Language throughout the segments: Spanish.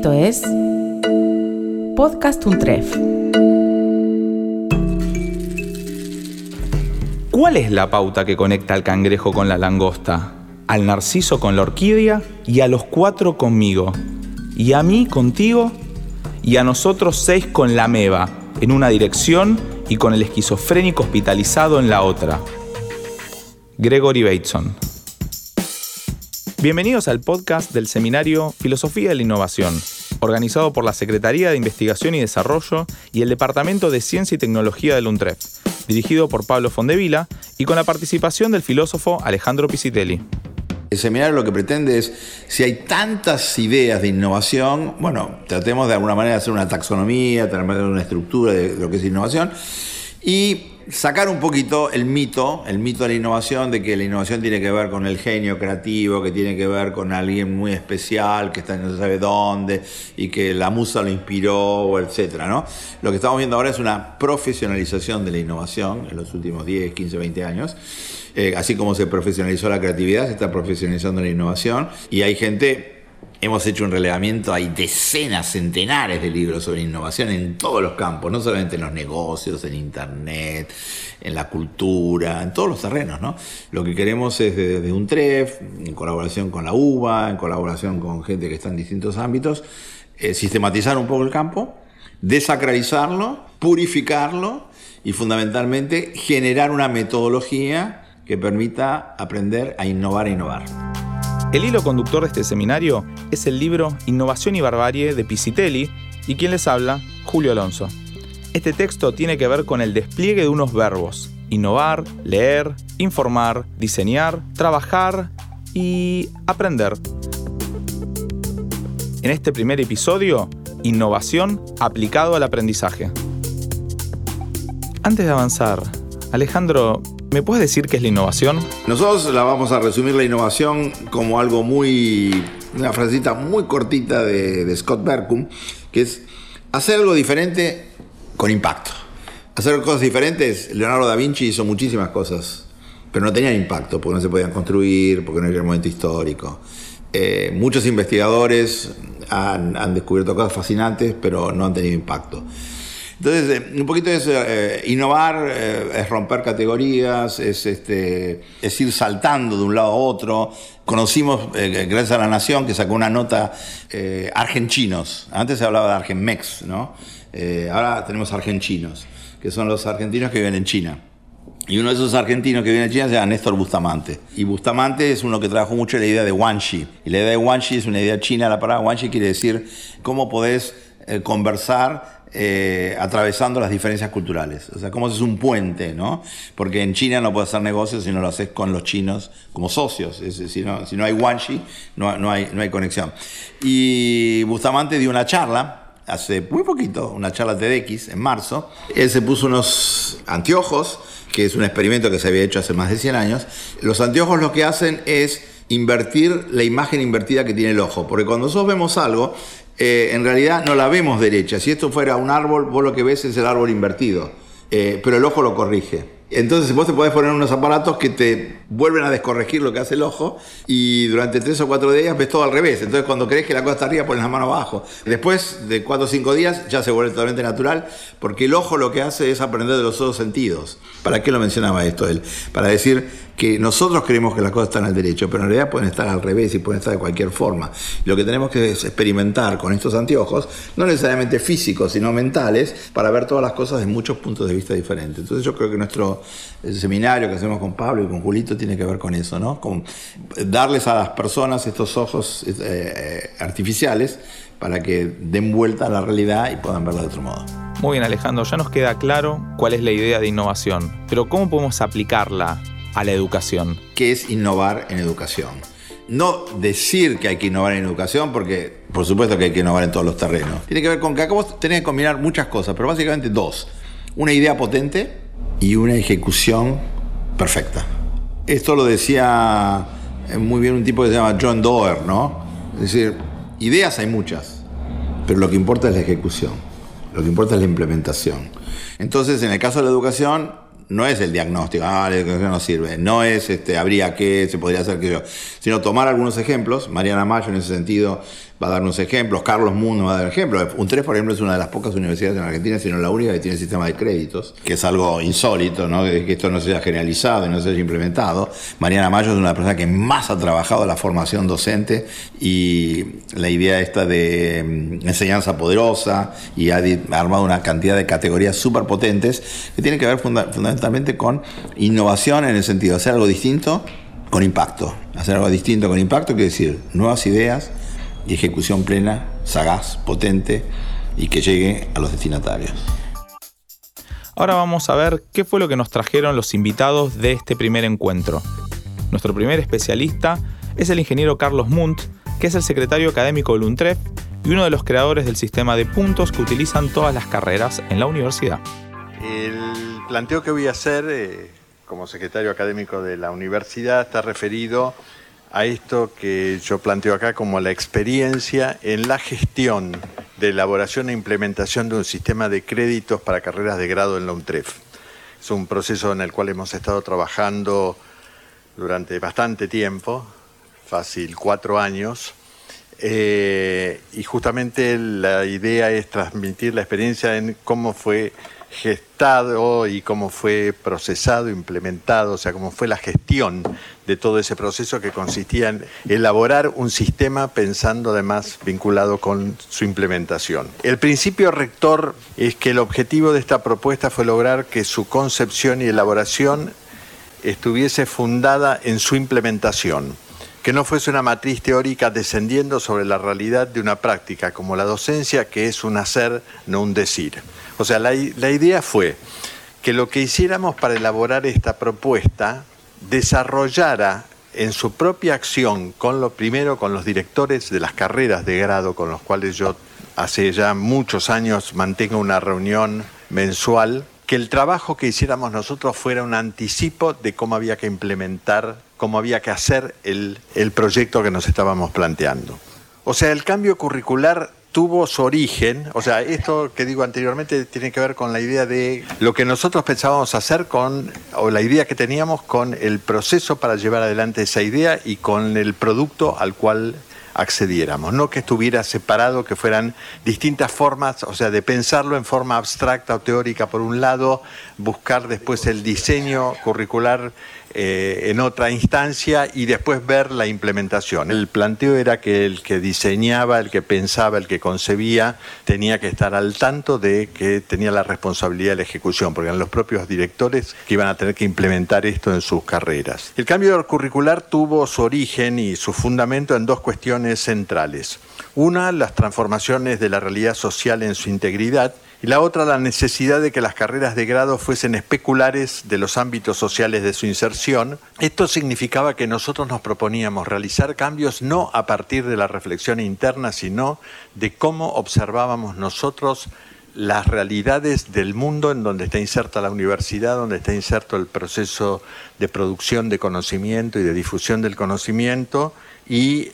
Esto es Podcast Untref. ¿Cuál es la pauta que conecta al cangrejo con la langosta? Al narciso con la orquídea y a los cuatro conmigo. Y a mí contigo y a nosotros seis con la meba, en una dirección y con el esquizofrénico hospitalizado en la otra. Gregory Bateson. Bienvenidos al podcast del seminario Filosofía de la Innovación, organizado por la Secretaría de Investigación y Desarrollo y el Departamento de Ciencia y Tecnología del UNTREF, dirigido por Pablo Fondevila y con la participación del filósofo Alejandro Pisitelli. El seminario lo que pretende es, si hay tantas ideas de innovación, bueno, tratemos de alguna manera de hacer una taxonomía, tener una estructura de lo que es innovación y sacar un poquito el mito, el mito de la innovación, de que la innovación tiene que ver con el genio creativo, que tiene que ver con alguien muy especial, que está no se sabe dónde, y que la musa lo inspiró, etc. ¿no? Lo que estamos viendo ahora es una profesionalización de la innovación en los últimos 10, 15, 20 años. Eh, así como se profesionalizó la creatividad, se está profesionalizando la innovación, y hay gente Hemos hecho un relevamiento, hay decenas, centenares de libros sobre innovación en todos los campos, no solamente en los negocios, en Internet, en la cultura, en todos los terrenos. ¿no? Lo que queremos es desde un TREF, en colaboración con la UBA, en colaboración con gente que está en distintos ámbitos, eh, sistematizar un poco el campo, desacralizarlo, purificarlo y fundamentalmente generar una metodología que permita aprender a innovar e innovar. El hilo conductor de este seminario es el libro Innovación y Barbarie de Pisitelli y quien les habla, Julio Alonso. Este texto tiene que ver con el despliegue de unos verbos, innovar, leer, informar, diseñar, trabajar y aprender. En este primer episodio, innovación aplicado al aprendizaje. Antes de avanzar, Alejandro, ¿Me puedes decir qué es la innovación? Nosotros la vamos a resumir la innovación como algo muy. una frasecita muy cortita de, Scott Berkum, que es hacer algo diferente con impacto. Hacer cosas diferentes, Leonardo da Vinci hizo muchísimas cosas, pero no tenían impacto, porque no se podían construir, porque no era el momento histórico. Eh, muchos investigadores han, han descubierto cosas fascinantes, pero no han tenido impacto. Entonces, eh, un poquito es eh, innovar, eh, es romper categorías, es, este, es ir saltando de un lado a otro. Conocimos, gracias a La Nación, que sacó una nota, argentinos. Antes se hablaba de argenmex, ¿no? ahora tenemos argentinos, que son los argentinos que viven en China. Y uno de esos argentinos que vive en China se llama Néstor Bustamante. Y Bustamante es uno que trabajó mucho la idea de Wanxi. Y la idea de Wanxi es una idea china. La palabra Wanxi quiere decir cómo podés conversar eh, atravesando las diferencias culturales. O sea, cómo haces un puente, ¿no? Porque en China no puedes hacer negocios si no lo haces con los chinos como socios. Es, si, no, si no hay guanxi, no, no, hay, no hay conexión. Y Bustamante dio una charla hace muy poquito, una charla TEDx en marzo. Él se puso unos anteojos, que es un experimento que se había hecho hace más de 100 años. Los anteojos lo que hacen es invertir la imagen invertida que tiene el ojo. Porque cuando nosotros vemos algo, eh, en realidad no la vemos derecha. Si esto fuera un árbol, vos lo que ves es el árbol invertido, eh, pero el ojo lo corrige. Entonces vos te podés poner unos aparatos que te vuelven a descorregir lo que hace el ojo y durante tres o cuatro días ves todo al revés. Entonces cuando crees que la cosa está arriba pones la mano abajo. Después de cuatro o cinco días ya se vuelve totalmente natural porque el ojo lo que hace es aprender de los otros sentidos. ¿Para qué lo mencionaba esto él? Para decir que nosotros creemos que las cosas están al derecho, pero en realidad pueden estar al revés y pueden estar de cualquier forma. Lo que tenemos que es experimentar con estos anteojos, no necesariamente físicos, sino mentales, para ver todas las cosas de muchos puntos de vista diferentes. Entonces yo creo que nuestro seminario que hacemos con Pablo y con Julito tiene que ver con eso, ¿no? Con darles a las personas estos ojos eh, eh, artificiales para que den vuelta a la realidad y puedan verla de otro modo. Muy bien Alejandro, ya nos queda claro cuál es la idea de innovación, pero ¿cómo podemos aplicarla a la educación. ¿Qué es innovar en educación? No decir que hay que innovar en educación, porque por supuesto que hay que innovar en todos los terrenos. Tiene que ver con que acá vos tenés que combinar muchas cosas, pero básicamente dos. Una idea potente y una ejecución perfecta. Esto lo decía eh, muy bien un tipo que se llama John Doerr, ¿no? Es decir, ideas hay muchas, pero lo que importa es la ejecución, lo que importa es la implementación. Entonces, en el caso de la educación, no es el diagnóstico, ah, la educación no sirve, no es este, habría que, se podría hacer que yo, sino tomar algunos ejemplos. Mariana Mayo en ese sentido va a dar unos ejemplos, Carlos Mundo va a dar ejemplos. Un 3, por ejemplo, es una de las pocas universidades en Argentina, sino la única que tiene sistema de créditos, que es algo insólito, ¿no? que esto no se haya generalizado y no se haya implementado. Mariana Mayo es una persona que más ha trabajado la formación docente y la idea esta de mm, enseñanza poderosa y ha armado una cantidad de categorías súper potentes que tienen que ver fundamentalmente con innovación en el sentido de hacer algo distinto con impacto. Hacer algo distinto con impacto quiere decir nuevas ideas, y ejecución plena, sagaz, potente y que llegue a los destinatarios. Ahora vamos a ver qué fue lo que nos trajeron los invitados de este primer encuentro. Nuestro primer especialista es el ingeniero Carlos Munt, que es el secretario académico del UNTREF y uno de los creadores del sistema de puntos que utilizan todas las carreras en la universidad. El planteo que voy a hacer eh, como secretario académico de la universidad está referido a esto que yo planteo acá como la experiencia en la gestión de elaboración e implementación de un sistema de créditos para carreras de grado en la UNTREF. Es un proceso en el cual hemos estado trabajando durante bastante tiempo, fácil cuatro años, eh, y justamente la idea es transmitir la experiencia en cómo fue gestado y cómo fue procesado, implementado, o sea, cómo fue la gestión de todo ese proceso que consistía en elaborar un sistema pensando además vinculado con su implementación. El principio rector es que el objetivo de esta propuesta fue lograr que su concepción y elaboración estuviese fundada en su implementación que no fuese una matriz teórica descendiendo sobre la realidad de una práctica como la docencia, que es un hacer, no un decir. O sea, la, idea fue que lo que hiciéramos para elaborar esta propuesta desarrollara en su propia acción, con lo primero con los directores de las carreras de grado con los cuales yo hace ya muchos años mantengo una reunión mensual, que el trabajo que hiciéramos nosotros fuera un anticipo de cómo había que implementar, cómo había que hacer el, el proyecto que nos estábamos planteando. O sea, el cambio curricular tuvo su origen, o sea, esto que digo anteriormente tiene que ver con la idea de lo que nosotros pensábamos hacer con, o la idea que teníamos con el proceso para llevar adelante esa idea y con el producto al cual accediéramos, no que estuviera separado, que fueran distintas formas, o sea, de pensarlo en forma abstracta o teórica por un lado, buscar después el diseño curricular eh, en otra instancia y después ver la implementación. El planteo era que el que diseñaba, el que pensaba, el que concebía, tenía que estar al tanto de que tenía la responsabilidad de la ejecución, porque eran los propios directores que iban a tener que implementar esto en sus carreras. El cambio curricular tuvo su origen y su fundamento en dos cuestiones centrales. Una, las transformaciones de la realidad social en su integridad, y la otra la necesidad de que las carreras de grado fuesen especulares de los ámbitos sociales de su inserción. Esto significaba que nosotros nos proponíamos realizar cambios no a partir de la reflexión interna, sino de cómo observábamos nosotros las realidades del mundo en donde está inserta la universidad, donde está inserto el proceso de producción de conocimiento y de difusión del conocimiento y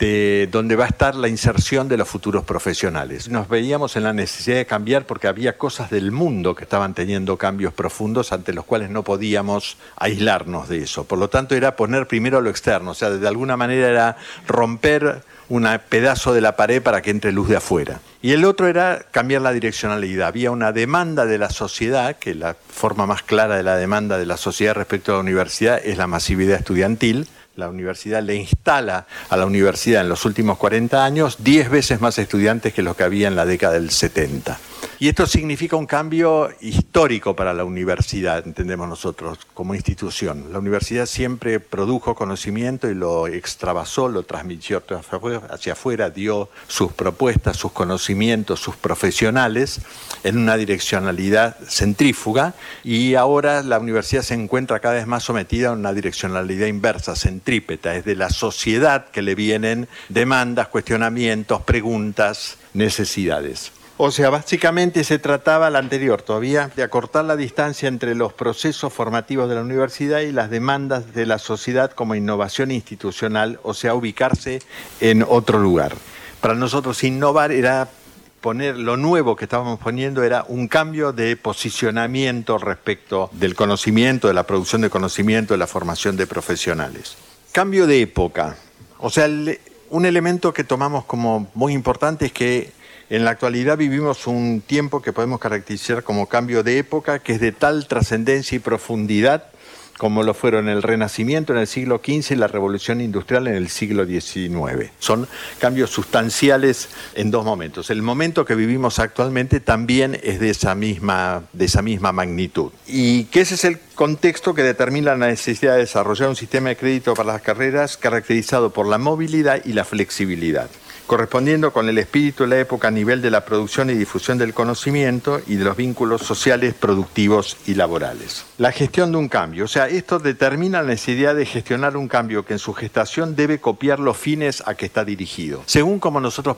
de donde va a estar la inserción de los futuros profesionales. Nos veíamos en la necesidad de cambiar porque había cosas del mundo que estaban teniendo cambios profundos ante los cuales no podíamos aislarnos de eso. Por lo tanto, era poner primero lo externo, o sea, de alguna manera era romper un pedazo de la pared para que entre luz de afuera. Y el otro era cambiar la direccionalidad. Había una demanda de la sociedad, que la forma más clara de la demanda de la sociedad respecto a la universidad es la masividad estudiantil, la universidad le instala a la universidad en los últimos 40 años 10 veces más estudiantes que los que había en la década del 70. Y esto significa un cambio histórico para la universidad, entendemos nosotros, como institución. La universidad siempre produjo conocimiento y lo extravasó, lo transmitió hacia afuera, dio sus propuestas, sus conocimientos, sus profesionales en una direccionalidad centrífuga y ahora la universidad se encuentra cada vez más sometida a una direccionalidad inversa, centrípeta, es de la sociedad que le vienen demandas, cuestionamientos, preguntas, necesidades. O sea, básicamente se trataba la anterior todavía de acortar la distancia entre los procesos formativos de la universidad y las demandas de la sociedad como innovación institucional, o sea, ubicarse en otro lugar. Para nosotros innovar era poner, lo nuevo que estábamos poniendo era un cambio de posicionamiento respecto del conocimiento, de la producción de conocimiento, de la formación de profesionales. Cambio de época. O sea, un elemento que tomamos como muy importante es que en la actualidad vivimos un tiempo que podemos caracterizar como cambio de época, que es de tal trascendencia y profundidad como lo fueron el Renacimiento en el siglo XV y la Revolución Industrial en el siglo XIX. Son cambios sustanciales en dos momentos. El momento que vivimos actualmente también es de esa misma, de esa misma magnitud. Y que ese es el contexto que determina la necesidad de desarrollar un sistema de crédito para las carreras caracterizado por la movilidad y la flexibilidad correspondiendo con el espíritu de la época a nivel de la producción y difusión del conocimiento y de los vínculos sociales, productivos y laborales. La gestión de un cambio, o sea, esto determina la necesidad de gestionar un cambio que en su gestación debe copiar los fines a que está dirigido. Según como nosotros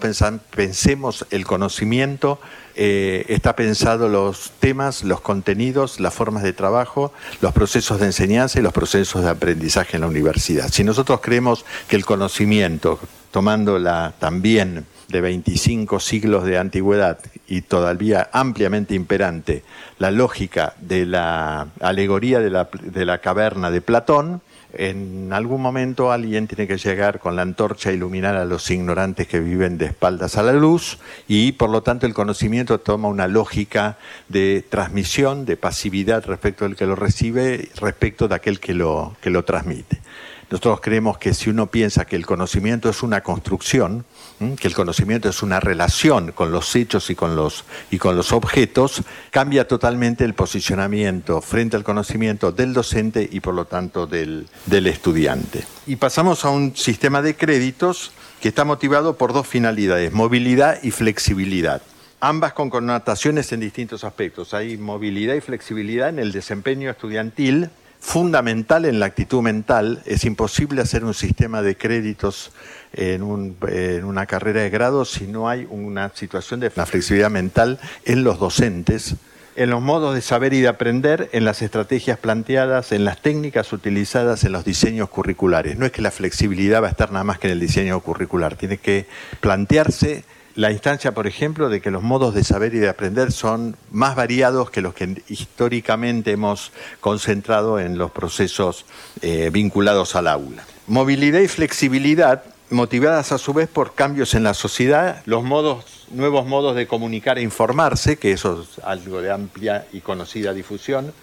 pensemos el conocimiento, eh, está pensado los temas, los contenidos, las formas de trabajo, los procesos de enseñanza y los procesos de aprendizaje en la universidad. Si nosotros creemos que el conocimiento tomándola también de 25 siglos de antigüedad y todavía ampliamente imperante la lógica de la alegoría de la, de la caverna de Platón, en algún momento alguien tiene que llegar con la antorcha a iluminar a los ignorantes que viven de espaldas a la luz y por lo tanto el conocimiento toma una lógica de transmisión, de pasividad respecto del que lo recibe, respecto de aquel que lo, que lo transmite. Nosotros creemos que si uno piensa que el conocimiento es una construcción, que el conocimiento es una relación con los hechos y con los, y con los objetos, cambia totalmente el posicionamiento frente al conocimiento del docente y por lo tanto del, del estudiante. Y pasamos a un sistema de créditos que está motivado por dos finalidades, movilidad y flexibilidad ambas con connotaciones en distintos aspectos. Hay movilidad y flexibilidad en el desempeño estudiantil, fundamental en la actitud mental. Es imposible hacer un sistema de créditos en, una carrera de grado si no hay una situación de flexibilidad mental en los docentes, en los modos de saber y de aprender, en las estrategias planteadas, en las técnicas utilizadas en los diseños curriculares. No es que la flexibilidad va a estar nada más que en el diseño curricular, tiene que plantearse la instancia, por ejemplo, de que los modos de saber y de aprender son más variados que los que históricamente hemos concentrado en los procesos eh, vinculados al aula. Movilidad y flexibilidad, motivadas a su vez por cambios en la sociedad, los modos, nuevos modos de comunicar e informarse, que eso es algo de amplia y conocida difusión,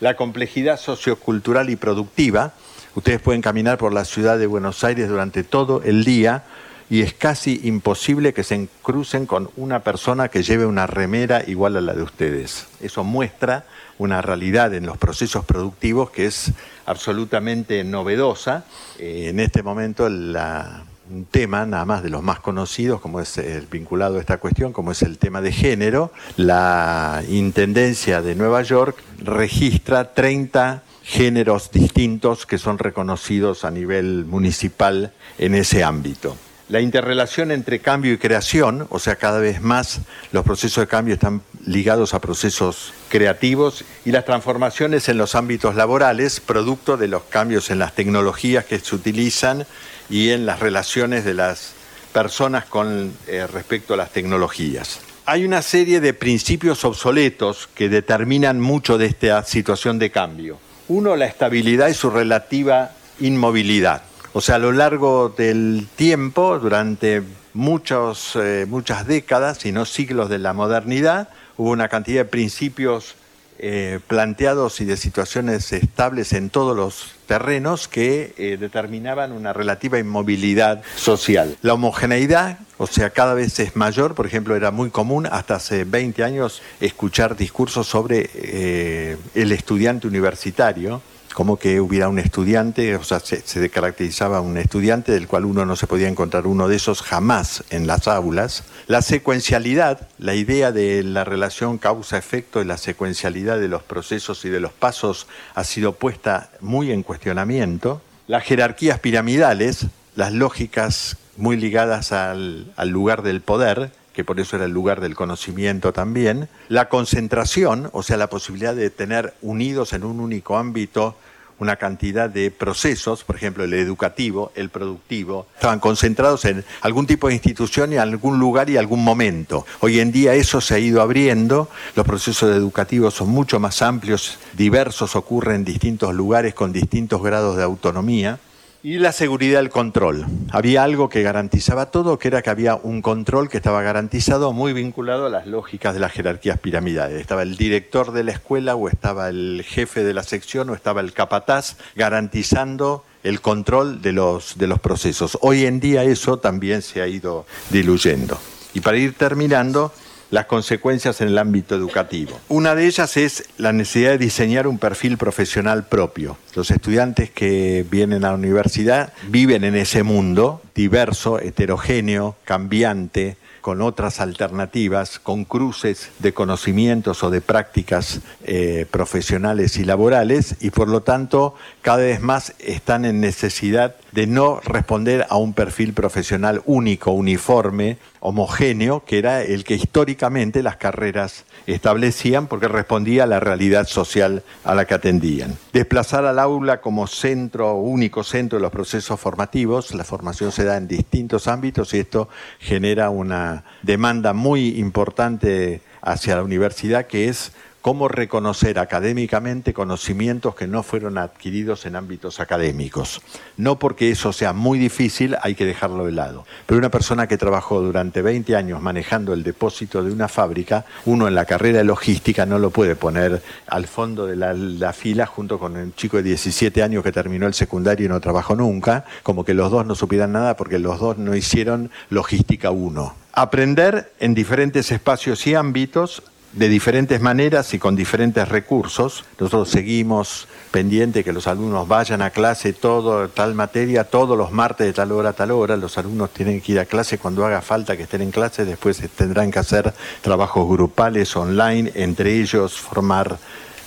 la complejidad sociocultural y productiva. Ustedes pueden caminar por la ciudad de Buenos Aires durante todo el día y es casi imposible que se crucen con una persona que lleve una remera igual a la de ustedes. Eso muestra una realidad en los procesos productivos que es absolutamente novedosa. Eh, en este momento un tema, nada más de los más conocidos, como es el vinculado a esta cuestión, como es el tema de género, la Intendencia de Nueva York registra 30 géneros distintos que son reconocidos a nivel municipal en ese ámbito la interrelación entre cambio y creación, o sea, cada vez más los procesos de cambio están ligados a procesos creativos y las transformaciones en los ámbitos laborales, producto de los cambios en las tecnologías que se utilizan y en las relaciones de las personas con eh, respecto a las tecnologías. Hay una serie de principios obsoletos que determinan mucho de esta situación de cambio. Uno, la estabilidad y su relativa inmovilidad. O sea, a lo largo del tiempo, durante eh, muchas décadas, y no siglos de la modernidad, hubo una cantidad de principios eh, planteados y de situaciones estables en todos los terrenos que eh, determinaban una relativa inmovilidad social. La homogeneidad, o sea, cada vez es mayor, por ejemplo, era muy común hasta hace 20 años escuchar discursos sobre el estudiante universitario, como que hubiera un estudiante, o sea, se, caracterizaba un estudiante del cual uno no se podía encontrar uno de esos jamás en las aulas. La secuencialidad, la idea de la relación causa-efecto y la secuencialidad de los procesos y de los pasos ha sido puesta muy en cuestionamiento. Las jerarquías piramidales, las lógicas muy ligadas al lugar del poder, que por eso era el lugar del conocimiento también, la concentración, o sea, la posibilidad de tener unidos en un único ámbito una cantidad de procesos, por ejemplo, el educativo, el productivo, estaban concentrados en algún tipo de institución y algún lugar y algún momento. Hoy en día eso se ha ido abriendo, los procesos educativos son mucho más amplios, diversos, ocurren en distintos lugares con distintos grados de autonomía. Y la seguridad del control. Había algo que garantizaba todo, que era que había un control que estaba garantizado, muy vinculado a las lógicas de las jerarquías piramidales. Estaba el director de la escuela o estaba el jefe de la sección o estaba el capataz garantizando el control de los, de los procesos. Hoy en día eso también se ha ido diluyendo. Y para ir terminando, las consecuencias en el ámbito educativo. Una de ellas es la necesidad de diseñar un perfil profesional propio. Los estudiantes que vienen a la universidad viven en ese mundo diverso, heterogéneo, cambiante, con otras alternativas, con cruces de conocimientos o de prácticas eh, profesionales y laborales, y por lo tanto cada vez más están en necesidad de no responder a un perfil profesional único, uniforme, homogéneo, que era el que históricamente las carreras establecían porque respondía a la realidad social a la que atendían. Desplazar al aula como centro, único centro de los procesos formativos, la formación se da en distintos ámbitos y esto genera una demanda muy importante hacia la universidad que es cómo reconocer académicamente conocimientos que no fueron adquiridos en ámbitos académicos. No porque eso sea muy difícil, hay que dejarlo de lado. Pero una persona que trabajó durante 20 años manejando el depósito de una fábrica, uno en la carrera de logística no lo puede poner al fondo de la, fila junto con un chico de 17 años que terminó el secundario y no trabajó nunca, como que los dos no supieran nada porque los dos no hicieron logística uno aprender en diferentes espacios y ámbitos de diferentes maneras y con diferentes recursos. Nosotros seguimos pendiente que los alumnos vayan a clase todo tal materia todos los martes de tal hora a tal hora. Los alumnos tienen que ir a clase cuando haga falta que estén en clase, después tendrán que hacer trabajos grupales online, entre ellos formar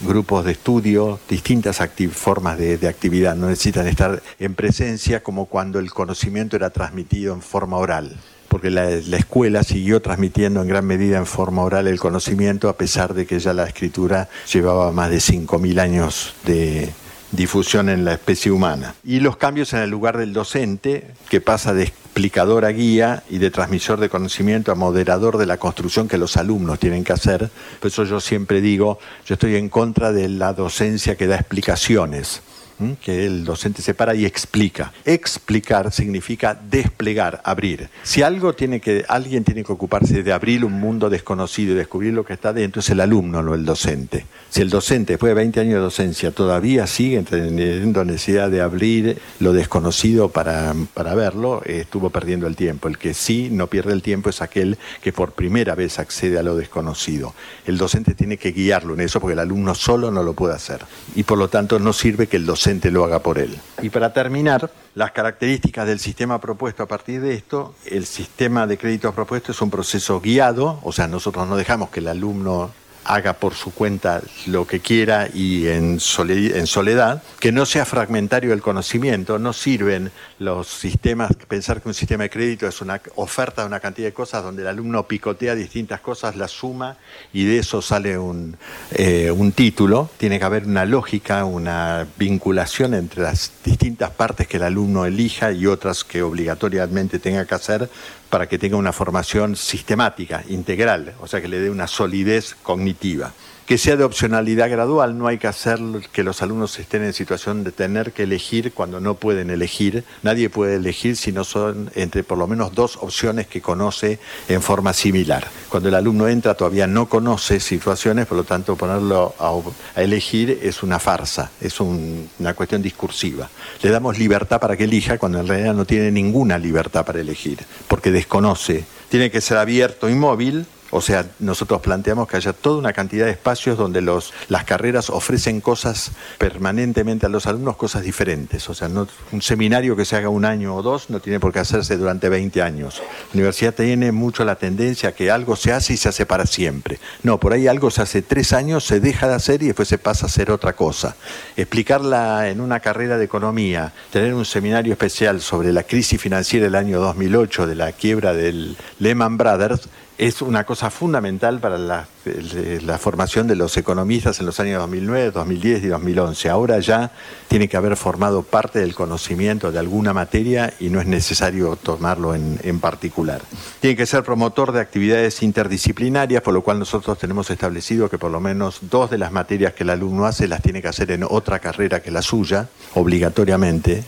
grupos de estudio, distintas formas de, de, actividad. No necesitan estar en presencia como cuando el conocimiento era transmitido en forma oral porque la, escuela siguió transmitiendo en gran medida en forma oral el conocimiento, a pesar de que ya la escritura llevaba más de 5.000 años de difusión en la especie humana. Y los cambios en el lugar del docente, que pasa de explicador a guía y de transmisor de conocimiento a moderador de la construcción que los alumnos tienen que hacer. Por eso yo siempre digo, yo estoy en contra de la docencia que da explicaciones que el docente se para y explica. Explicar significa desplegar, abrir. Si algo tiene que, alguien tiene que ocuparse de abrir un mundo desconocido y descubrir lo que está dentro, es el alumno, no el docente. Si el docente, después de 20 años de docencia, todavía sigue teniendo necesidad de abrir lo desconocido para, para verlo, estuvo perdiendo el tiempo. El que sí no pierde el tiempo es aquel que por primera vez accede a lo desconocido. El docente tiene que guiarlo en eso porque el alumno solo no lo puede hacer. Y por lo tanto no sirve que el docente lo haga por él. Y para terminar, las características del sistema propuesto a partir de esto, el sistema de créditos propuesto es un proceso guiado, o sea, nosotros no dejamos que el alumno haga por su cuenta lo que quiera y en soledad, que no sea fragmentario el conocimiento, no sirven los sistemas, pensar que un sistema de crédito es una oferta de una cantidad de cosas donde el alumno picotea distintas cosas, las suma y de eso sale un, eh, un título, tiene que haber una lógica, una vinculación entre las distintas partes que el alumno elija y otras que obligatoriamente tenga que hacer para que tenga una formación sistemática, integral, o sea, que le dé una solidez cognitiva que sea de opcionalidad gradual, no hay que hacer que los alumnos estén en situación de tener que elegir cuando no pueden elegir. Nadie puede elegir si no son entre por lo menos dos opciones que conoce en forma similar. Cuando el alumno entra todavía no conoce situaciones, por lo tanto ponerlo a, elegir es una farsa, es una cuestión discursiva. Le damos libertad para que elija cuando en realidad no tiene ninguna libertad para elegir, porque desconoce. Tiene que ser abierto y móvil o sea, nosotros planteamos que haya toda una cantidad de espacios donde los, las carreras ofrecen cosas permanentemente a los alumnos, cosas diferentes. O sea, no, un seminario que se haga un año o dos no tiene por qué hacerse durante 20 años. La universidad tiene mucho la tendencia a que algo se hace y se hace para siempre. No, por ahí algo se hace tres años, se deja de hacer y después se pasa a hacer otra cosa. Explicarla en una carrera de economía, tener un seminario especial sobre la crisis financiera del año 2008, de la quiebra del Lehman Brothers, es una cosa fundamental para la, la, formación de los economistas en los años 2009, 2010 y 2011. Ahora ya tiene que haber formado parte del conocimiento de alguna materia y no es necesario tomarlo en, en particular. Tiene que ser promotor de actividades interdisciplinarias, por lo cual nosotros tenemos establecido que por lo menos dos de las materias que el alumno hace las tiene que hacer en otra carrera que la suya, obligatoriamente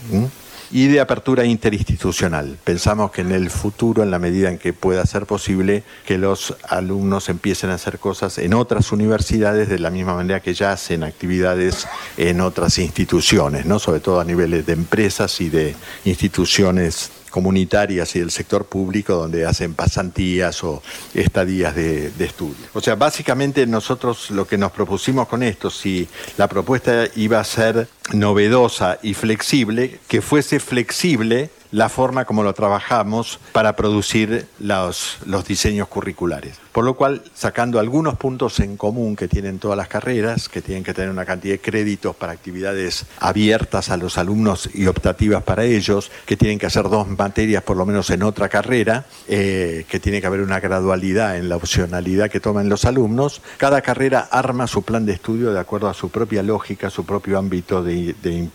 y de apertura interinstitucional. Pensamos que en el futuro, en la medida en que pueda ser posible, que los alumnos empiecen a hacer cosas en otras universidades de la misma manera que ya hacen actividades en otras instituciones, ¿no? sobre todo a niveles de empresas y de instituciones comunitarias y del sector público donde hacen pasantías o estadías de, de, estudio. O sea, básicamente nosotros lo que nos propusimos con esto, si la propuesta iba a ser novedosa y flexible, que fuese flexible la forma como lo trabajamos para producir los, los diseños curriculares. Por lo cual, sacando algunos puntos en común que tienen todas las carreras, que tienen que tener una cantidad de créditos para actividades abiertas a los alumnos y optativas para ellos, que tienen que hacer dos materias por lo menos en otra carrera, eh, que tiene que haber una gradualidad en la opcionalidad que toman los alumnos, cada carrera arma su plan de estudio de acuerdo a su propia lógica, su propio ámbito de, de,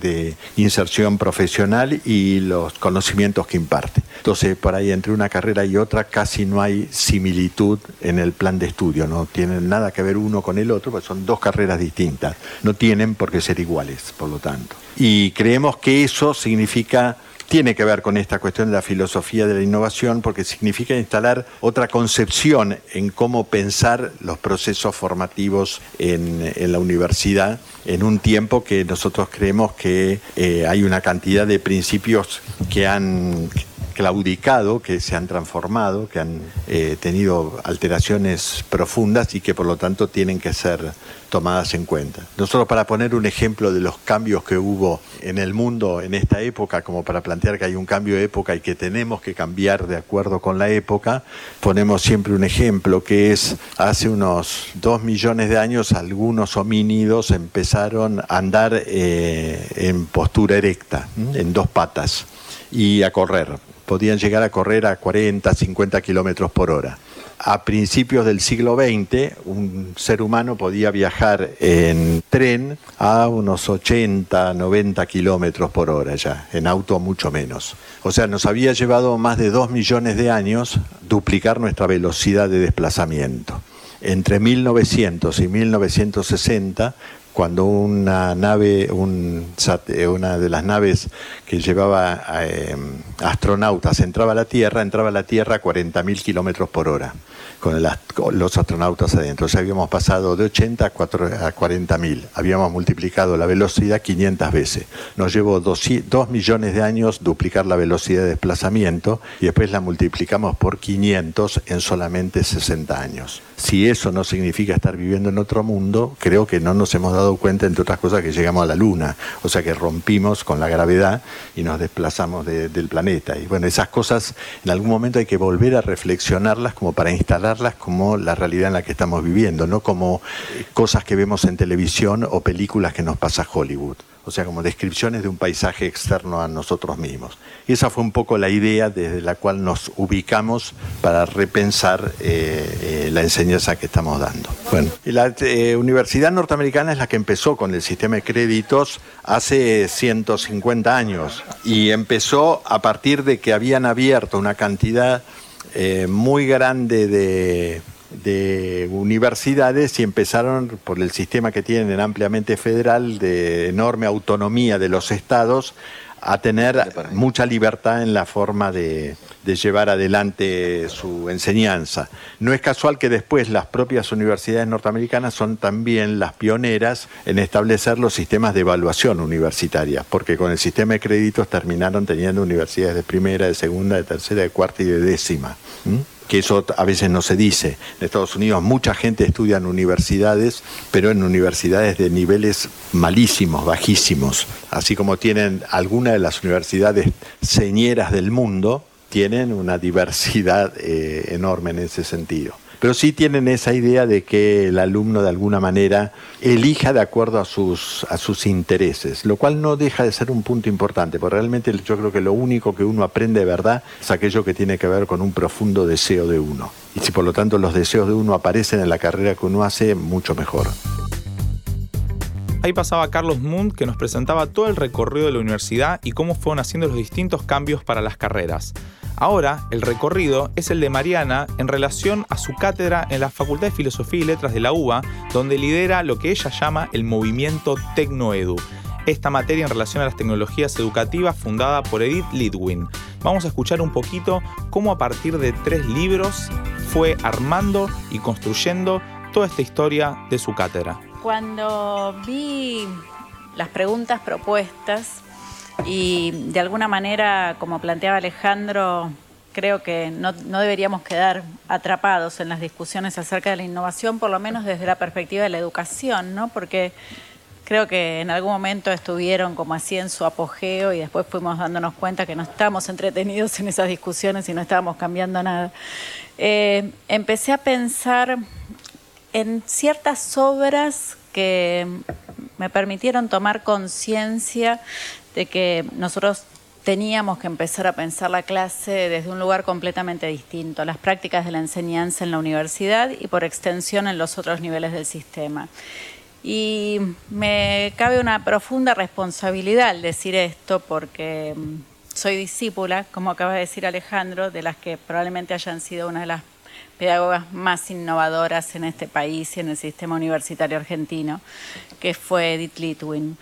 de inserción profesional y los conocimientos que imparte. Entonces, por ahí entre una carrera y otra casi no hay similitud en el plan de estudio, no tienen nada que ver uno con el otro, porque son dos carreras distintas, no tienen por qué ser iguales, por lo tanto. Y creemos que eso significa tiene que ver con esta cuestión de la filosofía de la innovación porque significa instalar otra concepción en cómo pensar los procesos formativos en, en la universidad en un tiempo que nosotros creemos que eh, hay una cantidad de principios que han claudicado, que se han transformado, que han eh, tenido alteraciones profundas y que por lo tanto tienen que ser tomadas en cuenta. Nosotros para poner un ejemplo de los cambios que hubo en el mundo en esta época, como para plantear que hay un cambio de época y que tenemos que cambiar de acuerdo con la época, ponemos siempre un ejemplo que es hace unos dos millones de años algunos homínidos empezaron a andar eh, en postura erecta, en dos patas y a correr podían llegar a correr a 40, 50 kilómetros por hora. A principios del siglo XX, un ser humano podía viajar en tren a unos 80, 90 kilómetros por hora ya, en auto mucho menos. O sea, nos había llevado más de 2 millones de años duplicar nuestra velocidad de desplazamiento. Entre 1900 y 1960 cuando una nave, eh, una de las naves que llevaba eh, astronautas entraba a la Tierra, entraba a la Tierra a 40.000 kilómetros por hora con, los astronautas adentro. Sea, habíamos pasado de 80 a, 40.000. Habíamos multiplicado la velocidad 500 veces. Nos llevó 2, millones de años duplicar la velocidad de desplazamiento y después la multiplicamos por 500 en solamente 60 años. Si eso no significa estar viviendo en otro mundo, creo que no nos hemos dado cuenta, entre otras cosas, que llegamos a la Luna. O sea que rompimos con la gravedad y nos desplazamos del planeta. Y bueno, esas cosas en algún momento hay que volver a reflexionarlas como para instalarlas como la realidad en la que estamos viviendo, no como cosas que vemos en televisión o películas que nos pasa Hollywood o sea, como descripciones de un paisaje externo a nosotros mismos. Y esa fue un poco la idea desde la cual nos ubicamos para repensar eh, eh, la enseñanza que estamos dando. Bueno, la eh, Universidad Norteamericana es la que empezó con el sistema de créditos hace 150 años y empezó a partir de que habían abierto una cantidad muy grande de de universidades y empezaron por el sistema que tienen ampliamente federal de enorme autonomía de los estados a tener mucha libertad en la forma de, llevar adelante su enseñanza. No es casual que después las propias universidades norteamericanas son también las pioneras en establecer los sistemas de evaluación universitaria, porque con el sistema de créditos terminaron teniendo universidades de primera, de segunda, de tercera, de cuarta y de décima que eso a veces no se dice. En Estados Unidos mucha gente estudia en universidades, pero en universidades de niveles malísimos, bajísimos, así como tienen algunas de las universidades señeras del mundo, tienen una diversidad eh, enorme en ese sentido. Pero sí tienen esa idea de que el alumno de alguna manera elija de acuerdo a sus, a sus intereses, lo cual no deja de ser un punto importante, porque realmente yo creo que lo único que uno aprende de verdad es aquello que tiene que ver con un profundo deseo de uno. Y si por lo tanto los deseos de uno aparecen en la carrera que uno hace, mucho mejor. Ahí pasaba Carlos Mund que nos presentaba todo el recorrido de la universidad y cómo fueron haciendo los distintos cambios para las carreras. Ahora, el recorrido es el de Mariana en relación a su cátedra en la Facultad de Filosofía y Letras de la UBA, donde lidera lo que ella llama el movimiento Tecnoedu. Esta materia en relación a las tecnologías educativas fundada por Edith Lidwin. Vamos a escuchar un poquito cómo a partir de tres libros fue armando y construyendo toda esta historia de su cátedra. Cuando vi las preguntas propuestas y de alguna manera, como planteaba Alejandro, creo que no, deberíamos quedar atrapados en las discusiones acerca de la innovación, por lo menos desde la perspectiva de la educación, ¿no? Porque creo que en algún momento estuvieron como así en su apogeo y después fuimos dándonos cuenta que no estábamos entretenidos en esas discusiones y no estábamos cambiando nada. Eh, empecé a pensar en ciertas obras que me permitieron tomar conciencia de que nosotros teníamos que empezar a pensar la clase desde un lugar completamente distinto, las prácticas de la enseñanza en la universidad y por extensión en los otros niveles del sistema. Y me cabe una profunda responsabilidad al decir esto porque soy discípula, como acaba de decir Alejandro, de las que probablemente hayan sido una de las pedagogas más innovadoras en este país y en el sistema universitario argentino, que fue Edith Litwin.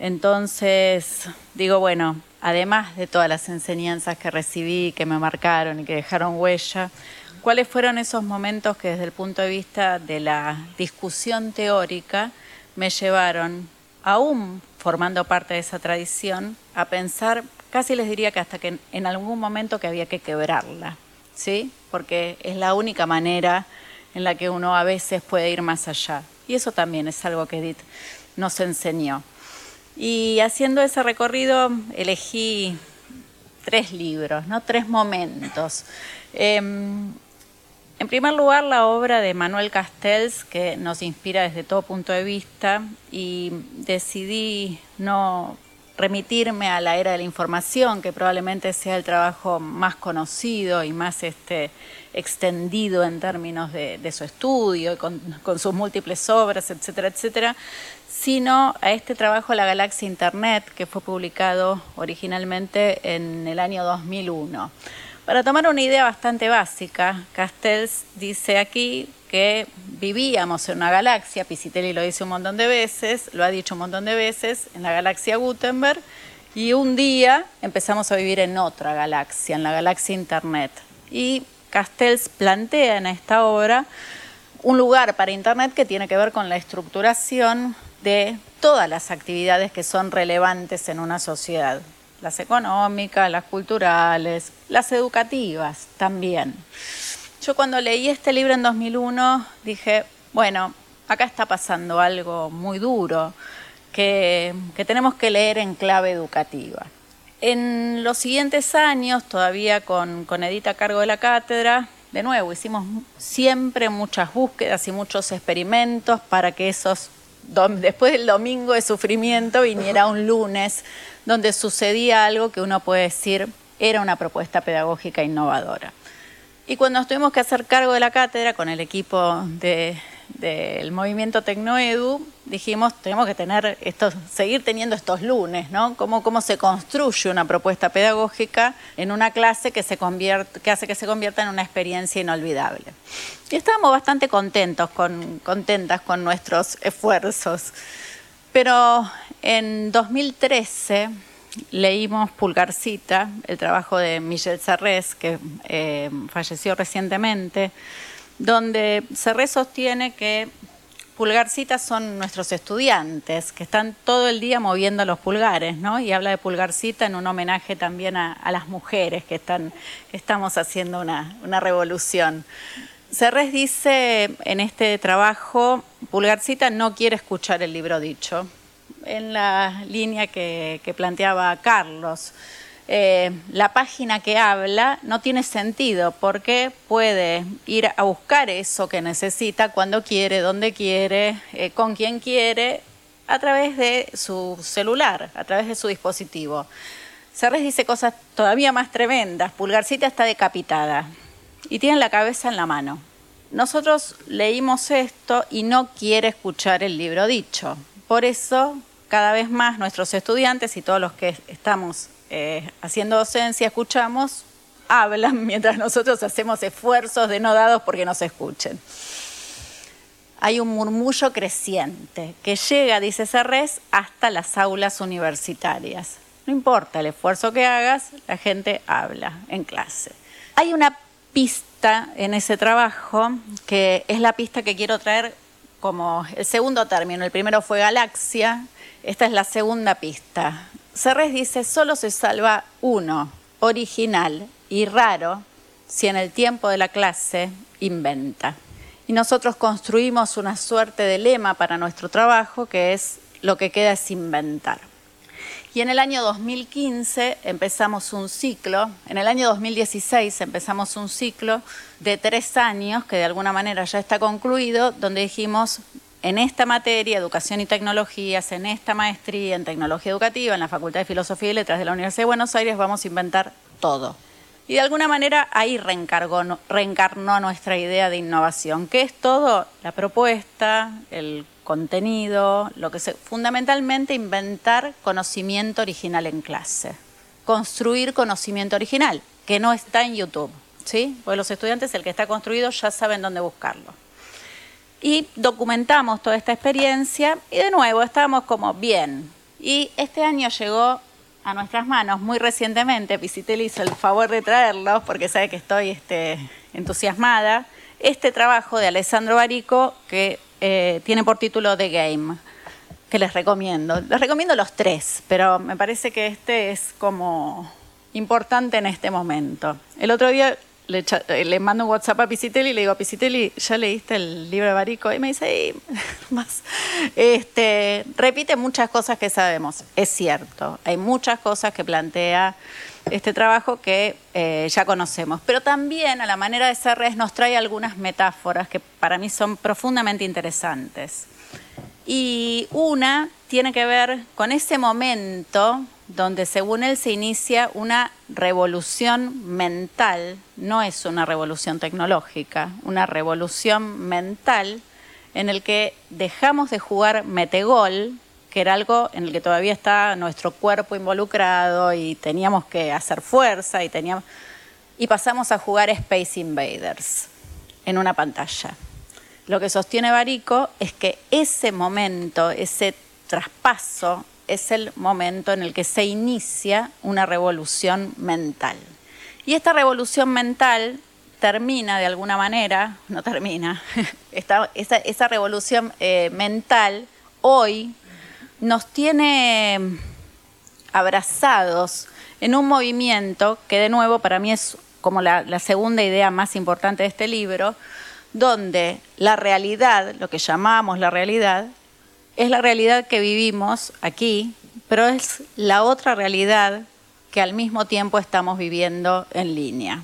Entonces, digo, bueno, además de todas las enseñanzas que recibí, que me marcaron y que dejaron huella, ¿cuáles fueron esos momentos que desde el punto de vista de la discusión teórica me llevaron, aún formando parte de esa tradición, a pensar, casi les diría que hasta que en algún momento que había que quebrarla? ¿sí? Porque es la única manera en la que uno a veces puede ir más allá. Y eso también es algo que Edith nos enseñó. Y haciendo ese recorrido elegí tres libros, ¿no? tres momentos. Em, en primer lugar, la obra de Manuel Castells, que nos inspira desde todo punto de vista, y decidí no remitirme a la era de la información, que probablemente sea el trabajo más conocido y más este, extendido en términos de, su estudio, con, con, sus múltiples obras, etcétera, etcétera, sino a este trabajo La Galaxia Internet, que fue publicado originalmente en el año 2001. Para tomar una idea bastante básica, Castells dice aquí que vivíamos en una galaxia, Pisitelli lo dice un montón de veces, lo ha dicho un montón de veces, en la galaxia Gutenberg, y un día empezamos a vivir en otra galaxia, en la galaxia Internet. Y Castells plantea en esta obra un lugar para Internet que tiene que ver con la estructuración de todas las actividades que son relevantes en una sociedad, las económicas, las culturales, las educativas también. Yo cuando leí este libro en 2001 dije, bueno, acá está pasando algo muy duro que, tenemos que leer en clave educativa. En los siguientes años, todavía con, con Edita a cargo de la cátedra, de nuevo, hicimos siempre muchas búsquedas y muchos experimentos para que esos, después del domingo de sufrimiento, viniera un lunes donde sucedía algo que uno puede decir era una propuesta pedagógica innovadora. Y cuando nos tuvimos que hacer cargo de la cátedra con el equipo del movimiento Tecnoedu, dijimos, tenemos que tener estos, seguir teniendo estos lunes, ¿no? Cómo, cómo se construye una propuesta pedagógica en una clase que, se convierte, que hace que se convierta en una experiencia inolvidable. Y estábamos bastante contentos con, contentas con nuestros esfuerzos. Pero en 2013 leímos Pulgarcita, el trabajo de Michel Serres, que eh, falleció recientemente, donde Serres sostiene que Pulgarcita son nuestros estudiantes, que están todo el día moviendo los pulgares, ¿no? Y habla de Pulgarcita en un homenaje también a, las mujeres que, están, estamos haciendo una, una revolución. Serres dice en este trabajo, Pulgarcita no quiere escuchar el libro dicho, en la línea que, planteaba Carlos. eh, la página que habla no tiene sentido porque puede ir a buscar eso que necesita cuando quiere, donde quiere, eh, con quien quiere, a través de su celular, a través de su dispositivo. Serres dice cosas todavía más tremendas. Pulgarcita está decapitada y tiene la cabeza en la mano. Nosotros leímos esto y no quiere escuchar el libro dicho. Por eso, cada vez más nuestros estudiantes y todos los que estamos eh, haciendo docencia, escuchamos, hablan mientras nosotros hacemos esfuerzos denodados porque nos escuchen. Hay un murmullo creciente que llega, dice Serres, hasta las aulas universitarias. No importa el esfuerzo que hagas, la gente habla en clase. Hay una pista en ese trabajo que es la pista que quiero traer como el segundo término. El primero fue galaxia, esta es la segunda pista. Serres dice, solo se salva uno, original y raro, si en el tiempo de la clase inventa. Y nosotros construimos una suerte de lema para nuestro trabajo que es lo que queda es inventar. Y en el año 2015 empezamos un ciclo, en el año 2016 empezamos un ciclo de tres años que de alguna manera ya está concluido, donde dijimos, en esta materia, educación y tecnologías, en esta maestría en tecnología educativa, en la Facultad de Filosofía y Letras de la Universidad de Buenos Aires, vamos a inventar todo. Y de alguna manera ahí reencarnó nuestra idea de innovación. ¿Qué es todo? La propuesta, el contenido, lo que se, fundamentalmente inventar conocimiento original en clase, construir conocimiento original, que no está en YouTube, ¿sí? Porque los estudiantes, el que está construido, ya saben dónde buscarlo y documentamos toda esta experiencia y de nuevo estábamos como bien. Y este año llegó a nuestras manos muy recientemente, Pisitelli hizo el favor de traerlo porque sabe que estoy este, entusiasmada, este trabajo de Alessandro Barico que eh, tiene por título The Game, que les recomiendo. Les recomiendo los tres, pero me parece que este es como importante en este momento. El otro día eh, le, mando un WhatsApp a Pisitelli y le digo, Pisitelli, ¿ya leíste el libro de Barico? Y me dice, más. Este, repite muchas cosas que sabemos. Es cierto, hay muchas cosas que plantea este trabajo que eh, ya conocemos. Pero también a la manera de Serres nos trae algunas metáforas que para mí son profundamente interesantes. Y una tiene que ver con ese momento donde según él se inicia una revolución mental, no es una revolución tecnológica, una revolución mental en el que dejamos de jugar metegol, que era algo en el que todavía está nuestro cuerpo involucrado y teníamos que hacer fuerza y teníamos y pasamos a jugar Space Invaders en una pantalla. Lo que sostiene Barico es que ese momento, ese traspaso es el momento en el que se inicia una revolución mental. Y esta revolución mental termina de alguna manera, no termina, esa, revolución eh, mental hoy nos tiene abrazados en un movimiento que de nuevo para mí es como la segunda idea más importante de este libro, donde la realidad, lo que llamamos la realidad, es la realidad que vivimos aquí, pero es la otra realidad que al mismo tiempo estamos viviendo en línea.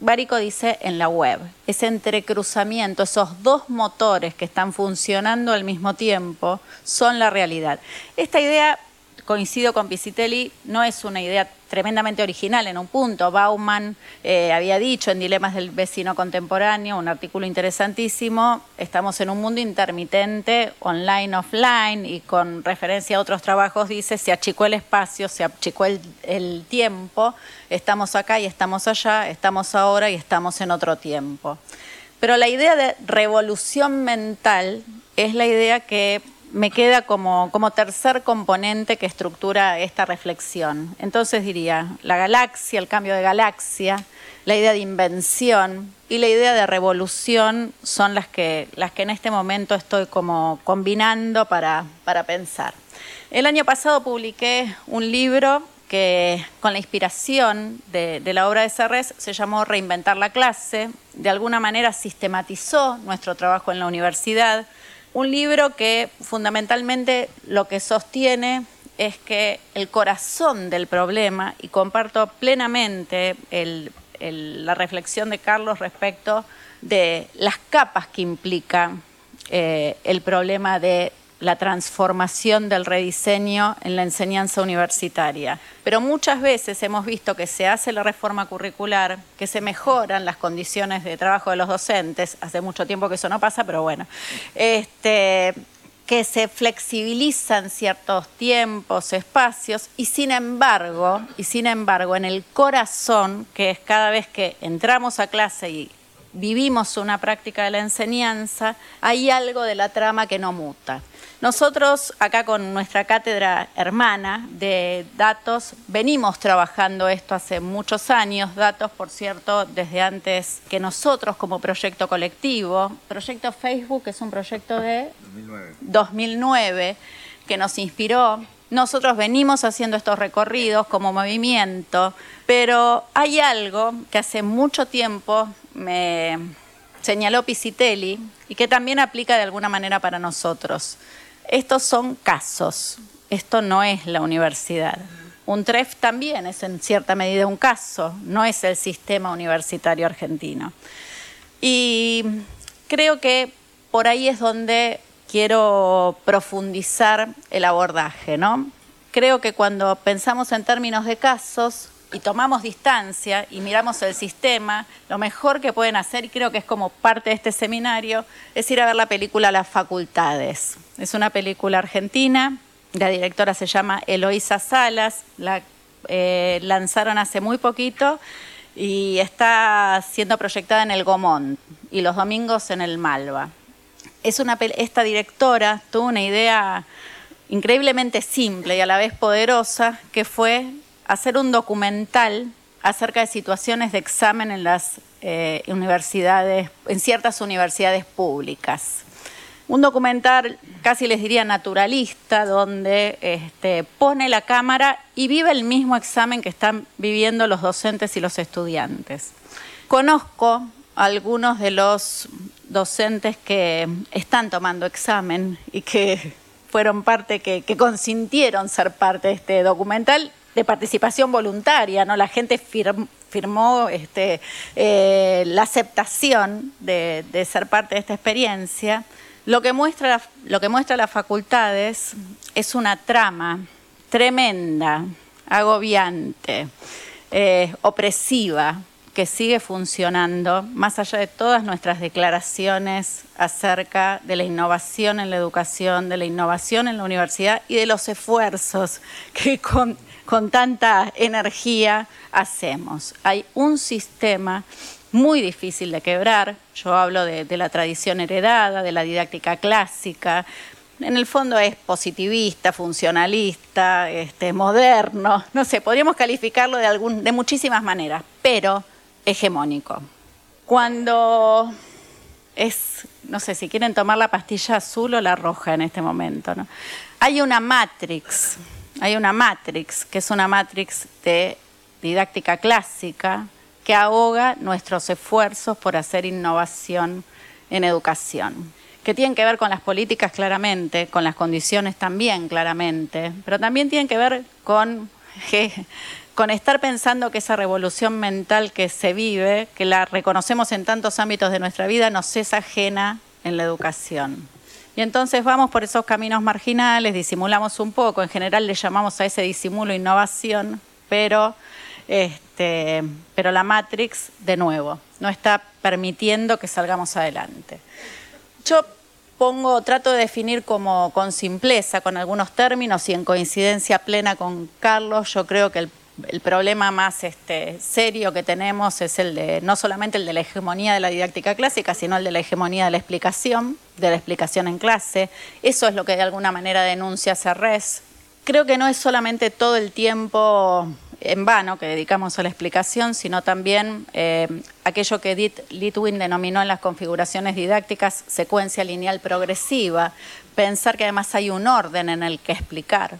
Barico dice en la web, ese entrecruzamiento, esos dos motores que están funcionando al mismo tiempo, son la realidad. Esta idea coincido con Pisitelli, no es una idea tremendamente original en un punto. Bauman eh, había dicho en Dilemas del Vecino Contemporáneo, un artículo interesantísimo, estamos en un mundo intermitente, online, offline, y con referencia a otros trabajos dice, se achicó el espacio, se achicó el, el tiempo, estamos acá y estamos allá, estamos ahora y estamos en otro tiempo. Pero la idea de revolución mental es la idea que me queda como, tercer componente que estructura esta reflexión. Entonces diría, la galaxia, el cambio de galaxia, la idea de invención y la idea de revolución son las que, en este momento estoy como combinando para, para pensar. El año pasado publiqué un libro que con la inspiración de, de, la obra de Serres se llamó Reinventar la clase, de alguna manera sistematizó nuestro trabajo en la universidad, un libro que fundamentalmente lo que sostiene es que el corazón del problema, y comparto plenamente la reflexión de Carlos respecto de las capas que implica eh, el problema de la transformación del rediseño en la enseñanza universitaria. Pero muchas veces hemos visto que se hace la reforma curricular, que se mejoran las condiciones de trabajo de los docentes, hace mucho tiempo que eso no pasa, pero bueno, este, que se flexibilizan ciertos tiempos, espacios, y sin embargo, y sin embargo, en el corazón, que es cada vez que entramos a clase y vivimos una práctica de la enseñanza, hay algo de la trama que no muta. Nosotros acá con nuestra cátedra hermana de datos venimos trabajando esto hace muchos años, datos por cierto desde antes que nosotros como proyecto colectivo, proyecto Facebook es un proyecto de 2009, 2009 que nos inspiró. Nosotros venimos haciendo estos recorridos como movimiento, pero hay algo que hace mucho tiempo me señaló Pisitelli y que también aplica de alguna manera para nosotros. Estos son casos, esto no es la universidad. Un TREF también es en cierta medida un caso, no es el sistema universitario argentino. Y creo que por ahí es donde quiero profundizar el abordaje, ¿no? Creo que cuando pensamos en términos de casos, y tomamos distancia y miramos el sistema, lo mejor que pueden hacer, y creo que es como parte de este seminario, es ir a ver la película Las Facultades. Es una película argentina, la directora se llama Eloísa Salas, la eh, lanzaron hace muy poquito y está siendo proyectada en el Gomón y los domingos en el Malva. Es una, esta directora tuvo una idea increíblemente simple y a la vez poderosa, que fue hacer un documental acerca de situaciones de examen en las eh, universidades, en ciertas universidades públicas. Un documental, casi les diría naturalista, donde este, pone la cámara y vive el mismo examen que están viviendo los docentes y los estudiantes. Conozco algunos de los docentes que están tomando examen y que fueron parte, que consintieron ser parte de este documental de participación voluntaria, ¿no? La gente firmó este, eh, la aceptación de, ser parte de esta experiencia. Lo que muestra, lo que muestra las facultades es una trama tremenda, agobiante, eh, opresiva, que sigue funcionando, más allá de todas nuestras declaraciones acerca de la innovación en la educación, de la innovación en la universidad y de los esfuerzos que con con tanta energía hacemos. Hay un sistema muy difícil de quebrar, yo hablo de, la tradición heredada, de la didáctica clásica, en el fondo es positivista, funcionalista, este, moderno, no sé, podríamos calificarlo de, algún, de muchísimas maneras, pero hegemónico. Cuando es, no sé si quieren tomar la pastilla azul o la roja en este momento, ¿no? hay una matrix hay una matrix, que es una matrix de didáctica clásica, que ahoga nuestros esfuerzos por hacer innovación en educación, que tienen que ver con las políticas claramente, con las condiciones también claramente, pero también tienen que ver con, con estar pensando que esa revolución mental que se vive, que la reconocemos en tantos ámbitos de nuestra vida, nos es ajena en la educación. Y entonces vamos por esos caminos marginales, disimulamos un poco, en general le llamamos a ese disimulo innovación, pero, este, pero la Matrix, de nuevo, no está permitiendo que salgamos adelante. Yo pongo, trato de definir como con simpleza, con algunos términos y en coincidencia plena con Carlos, yo creo que el el problema más este, serio que tenemos es el de, no solamente el de la hegemonía de la didáctica clásica, sino el de la hegemonía de la explicación, de la explicación en clase. Eso es lo que de alguna manera denuncia CERRES. Creo que no es solamente todo el tiempo en vano que dedicamos a la explicación, sino también eh, aquello que Edith Litwin denominó en las configuraciones didácticas secuencia lineal progresiva, pensar que además hay un orden en el que explicar,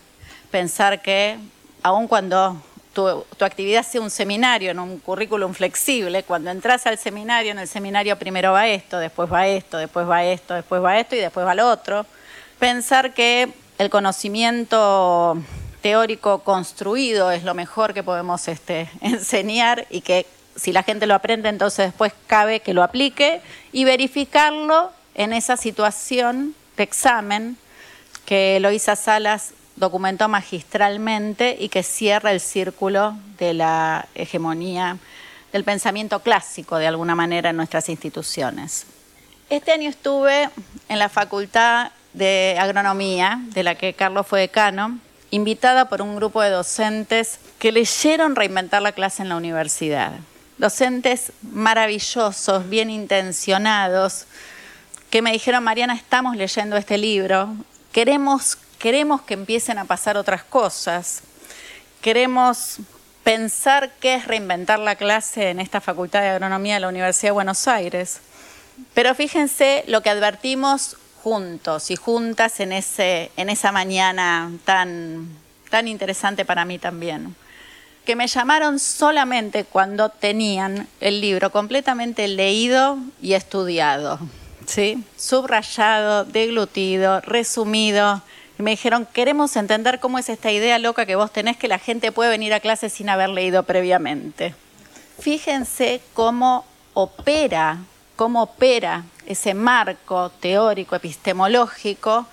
pensar que aun cuando tu, actividad sea un seminario, en un currículum flexible, cuando entras al seminario, en el seminario primero va esto, después va esto, después va esto, después va esto y después va lo otro. Pensar que el conocimiento teórico construido es lo mejor que podemos este, enseñar y que si la gente lo aprende, entonces después cabe que lo aplique y verificarlo en esa situación de examen que Eloisa Salas documentó magistralmente y que cierra el círculo de la hegemonía del pensamiento clásico de alguna manera en nuestras instituciones. Este año estuve en la Facultad de Agronomía, de la que Carlos fue decano, invitada por un grupo de docentes que leyeron reinventar la clase en la universidad. Docentes maravillosos, bien intencionados, que me dijeron, Mariana, estamos leyendo este libro, queremos, queremos que empiecen a pasar otras cosas, queremos pensar qué es reinventar la clase en esta Facultad de Agronomía de la Universidad de Buenos Aires. Pero fíjense lo que advertimos juntos y juntas en, ese, en esa mañana tan, tan interesante para mí también. Que me llamaron solamente cuando tenían el libro completamente leído y estudiado, ¿sí? subrayado, deglutido, resumido. Y me dijeron, queremos entender cómo es esta idea loca que vos tenés que la gente puede venir a clase sin haber leído previamente. Fíjense cómo opera cómo opera ese marco teórico, epistemológico,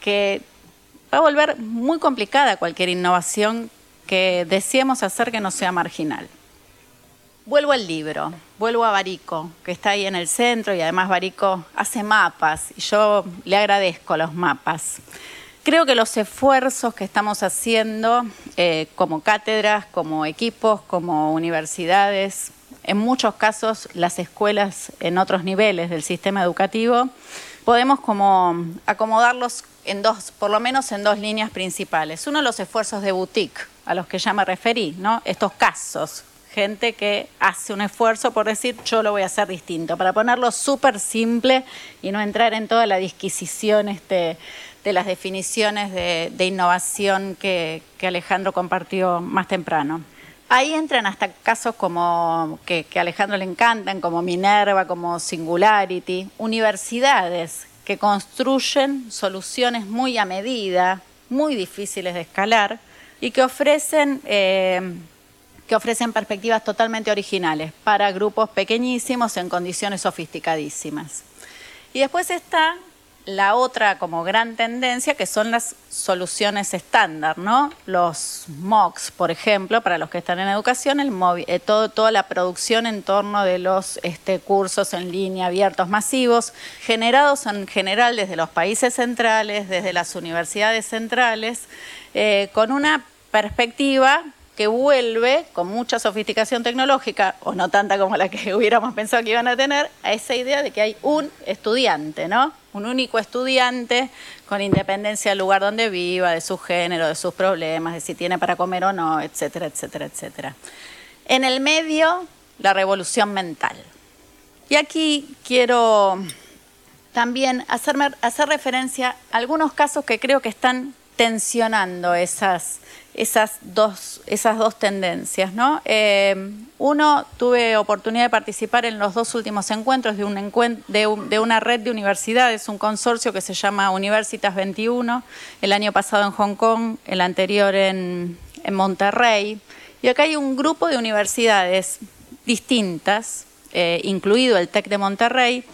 que va a volver muy complicada cualquier innovación que deseemos hacer que no sea marginal. Vuelvo al libro, vuelvo a Barico, que está ahí en el centro y además Barico hace mapas y yo le agradezco los mapas. Creo que los esfuerzos que estamos haciendo eh, como cátedras, como equipos, como universidades, en muchos casos las escuelas en otros niveles del sistema educativo, podemos como acomodarlos en dos, por lo menos en dos líneas principales. Uno, los esfuerzos de boutique, a los que ya me referí, ¿no? Estos casos, gente que hace un esfuerzo por decir yo lo voy a hacer distinto, para ponerlo súper simple y no entrar en toda la disquisición este, de las definiciones de, innovación que Alejandro compartió más temprano. Ahí entran hasta casos como que, a Alejandro le encantan, como Minerva, como Singularity, universidades que construyen soluciones muy a medida, muy difíciles de escalar y que ofrecen, eh, que ofrecen perspectivas totalmente originales para grupos pequeñísimos en condiciones sofisticadísimas. Y después está la otra como gran tendencia que son las soluciones estándar, ¿no? Los MOOCs, por ejemplo, para los que están en educación, el eh, todo, toda la producción en torno de los este, cursos en línea abiertos masivos, generados en general desde los países centrales, desde las universidades centrales, eh, con una perspectiva que vuelve con mucha sofisticación tecnológica, o no tanta como la que hubiéramos pensado que iban a tener, a esa idea de que hay un estudiante, ¿no? Un único estudiante con independencia del lugar donde viva, de su género, de sus problemas, de si tiene para comer o no, etcétera, etcétera, etcétera. En el medio, la revolución mental. Y aquí quiero también hacer referencia a algunos casos que creo que están tensionando esas, esas, dos, esas dos tendencias. ¿no? Eh, uno, tuve oportunidad de participar en los dos últimos encuentros de, un de, una red de universidades, un consorcio que se llama Universitas 21, el año pasado en Hong Kong, el anterior en, en Monterrey. Y acá hay un grupo de universidades distintas, eh, incluido el TEC de Monterrey,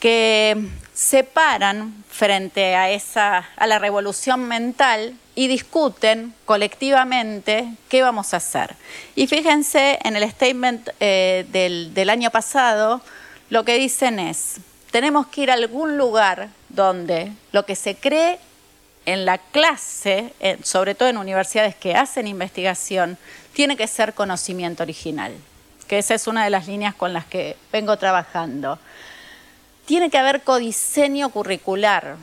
que separan frente a, esa, a la revolución mental y discuten colectivamente qué vamos a hacer. Y fíjense en el statement eh, del, del año pasado, lo que dicen es, tenemos que ir a algún lugar donde lo que se cree en la clase, sobre todo en universidades que hacen investigación, tiene que ser conocimiento original, que esa es una de las líneas con las que vengo trabajando tiene que haber codiseño curricular,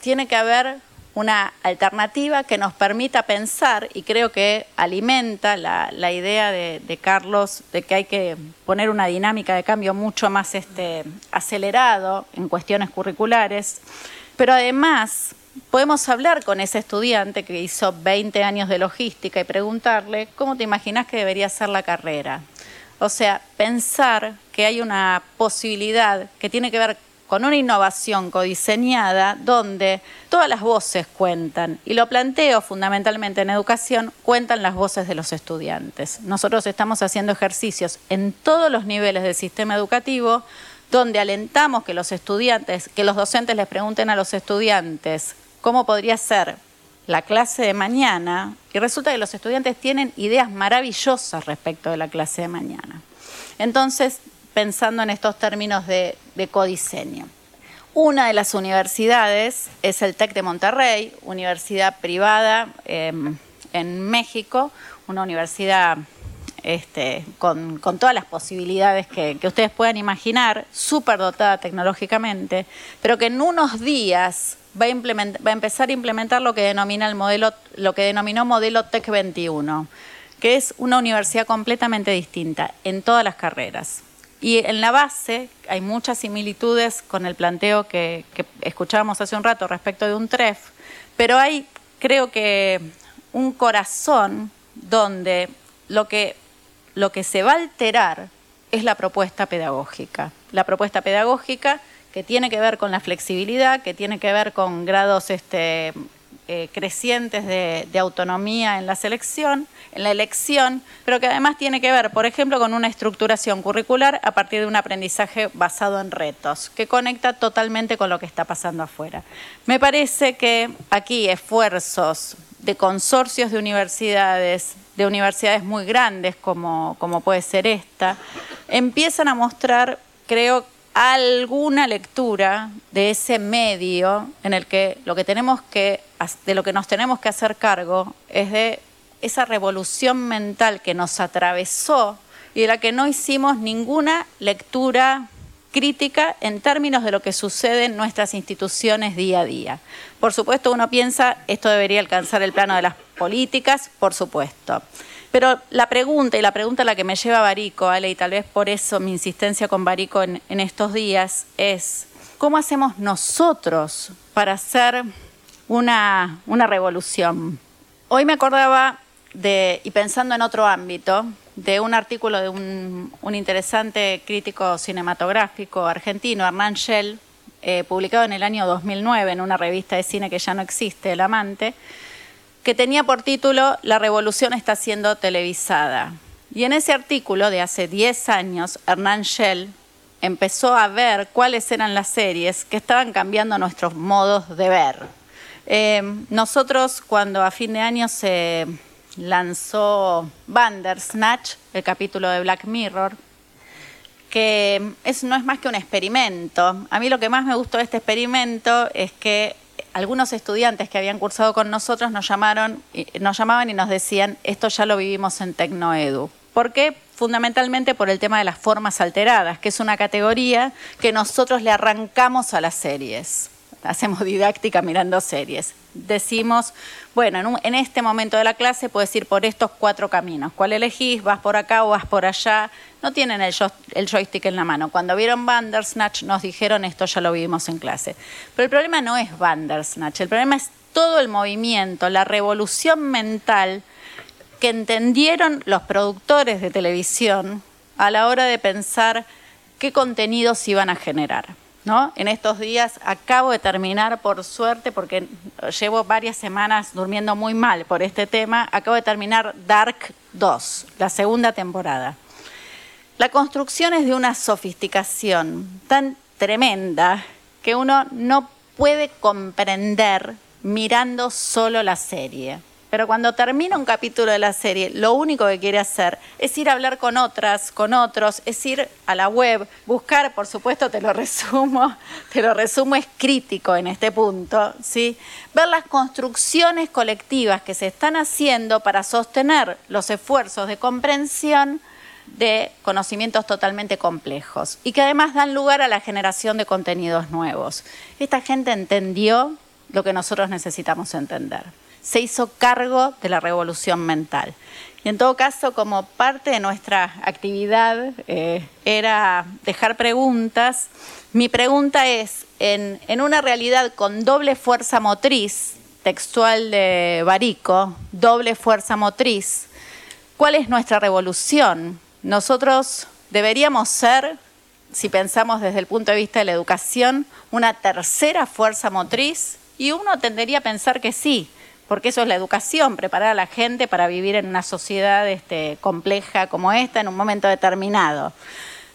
tiene que haber una alternativa que nos permita pensar, y creo que alimenta la, idea de, Carlos de que hay que poner una dinámica de cambio mucho más este, acelerado en cuestiones curriculares, pero además podemos hablar con ese estudiante que hizo 20 años de logística y preguntarle, ¿cómo te imaginas que debería ser la carrera? O sea, pensar que hay una posibilidad que tiene que ver con una innovación codiseñada donde todas las voces cuentan. Y lo planteo fundamentalmente en educación, cuentan las voces de los estudiantes. Nosotros estamos haciendo ejercicios en todos los niveles del sistema educativo donde alentamos que los estudiantes, que los docentes les pregunten a los estudiantes cómo podría ser la clase de mañana y resulta que los estudiantes tienen ideas maravillosas respecto de la clase de mañana. Entonces, pensando en estos términos de, codiseño. Una de las universidades es el TEC de Monterrey, universidad privada em, en México, una universidad este, con, todas las posibilidades que, ustedes puedan imaginar, súper dotada tecnológicamente, pero que en unos días va a, empezar a implementar lo que denomina el modelo, lo que denominó modelo TEC 21, que es una universidad completamente distinta en todas las carreras. Y en la base hay muchas similitudes con el planteo que, escuchábamos hace un rato respecto de un TREF, pero hay, creo que, un corazón donde lo que, lo que se va a alterar es la propuesta pedagógica. La propuesta pedagógica que tiene que ver con la flexibilidad, que tiene que ver con grados este, eh, crecientes de, autonomía en la selección, en la elección, pero que además tiene que ver, por ejemplo, con una estructuración curricular a partir de un aprendizaje basado en retos, que conecta totalmente con lo que está pasando afuera. Me parece que aquí esfuerzos de consorcios de universidades, de universidades muy grandes como, como puede ser esta, empiezan a mostrar, creo, alguna lectura de ese medio en el que lo que tenemos que de lo que nos tenemos que hacer cargo es de esa revolución mental que nos atravesó y de la que no hicimos ninguna lectura crítica en términos de lo que sucede en nuestras instituciones día a día. Por supuesto, uno piensa, esto debería alcanzar el plano de las políticas, por supuesto. Pero la pregunta, y la pregunta a la que me lleva Barico, Ale, y tal vez por eso mi insistencia con Barico en, estos días, es ¿cómo hacemos nosotros para hacer una, revolución? Hoy me acordaba de, y pensando en otro ámbito, de un artículo de un, interesante crítico cinematográfico argentino, Hernán Schell, eh, publicado en el año 2009 en una revista de cine que ya no existe, El Amante, que tenía por título La revolución está siendo televisada. Y en ese artículo de hace 10 años, Hernán Schell empezó a ver cuáles eran las series que estaban cambiando nuestros modos de ver. Eh, nosotros cuando a fin de año se lanzó Bandersnatch, el capítulo de Black Mirror, que es, no es más que un experimento. A mí lo que más me gustó de este experimento es que algunos estudiantes que habían cursado con nosotros nos llamaron, nos llamaban y nos decían, esto ya lo vivimos en Tecnoedu. ¿Por qué? Fundamentalmente por el tema de las formas alteradas, que es una categoría que nosotros le arrancamos a las series hacemos didáctica mirando series. Decimos, bueno, en, este momento de la clase puedes ir por estos cuatro caminos. ¿Cuál elegís? ¿Vas por acá o vas por allá? No tienen el, joystick en la mano. Cuando vieron Bandersnatch nos dijeron esto ya lo vimos en clase. Pero el problema no es Bandersnatch, el problema es todo el movimiento, la revolución mental que entendieron los productores de televisión a la hora de pensar qué contenidos iban a generar. En estos días acabo de terminar, por suerte, porque llevo varias semanas durmiendo muy mal por este tema, acabo de terminar Dark 2, la segunda temporada. La construcción es de una sofisticación tan tremenda que uno no puede comprender mirando solo la serie. Pero cuando termina un capítulo de la serie, lo único que quiere hacer es ir a hablar con otras, con otros, es ir a la web, buscar, por supuesto, te lo resumo, te lo resumo, es crítico en este punto, ¿sí? Ver las construcciones colectivas que se están haciendo para sostener los esfuerzos de comprensión de conocimientos totalmente complejos y que además dan lugar a la generación de contenidos nuevos. Esta gente entendió lo que nosotros necesitamos entender se hizo cargo de la revolución mental. Y en todo caso, como parte de nuestra actividad eh, era dejar preguntas, mi pregunta es, en, en, una realidad con doble fuerza motriz, textual de Barico, doble fuerza motriz, ¿cuál es nuestra revolución? Nosotros deberíamos ser si pensamos desde el punto de vista de la educación, una tercera fuerza motriz? Y uno tendería a pensar que sí, porque eso es la educación, preparar a la gente para vivir en una sociedad este, compleja como esta en un momento determinado.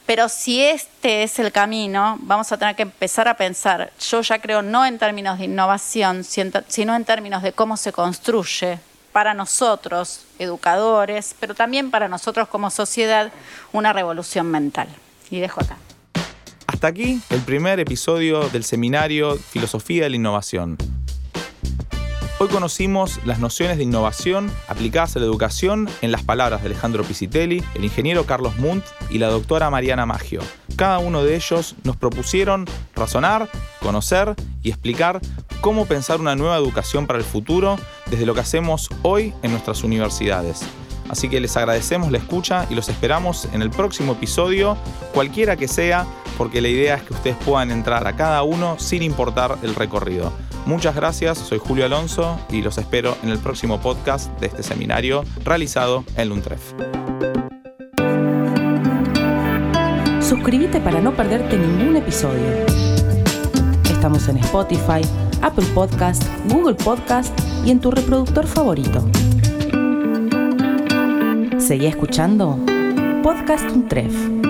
Pero si este es el camino, vamos a tener que empezar a pensar, yo ya creo no en términos de innovación, sino en términos de cómo se construye para nosotros, educadores, pero también para nosotros como sociedad, una revolución mental. Y dejo acá. Hasta aquí el primer episodio del seminario Filosofía de la Innovación. Hoy conocimos las nociones de innovación aplicadas a la educación en las palabras de Alejandro Pisitelli, el ingeniero Carlos Munt y la doctora Mariana Maggio. Cada uno de ellos nos propusieron razonar, conocer y explicar cómo pensar una nueva educación para el futuro desde lo que hacemos hoy en nuestras universidades. Así que les agradecemos la escucha y los esperamos en el próximo episodio, cualquiera que sea, porque la idea es que ustedes puedan entrar a cada uno sin importar el recorrido. Muchas gracias, soy Julio Alonso y los espero en el próximo podcast de este seminario realizado en Luntref. Suscríbete para no perderte ningún episodio. Estamos en Spotify, Apple Podcast, Google Podcast y en tu reproductor favorito. Seguí escuchando Podcast Untref.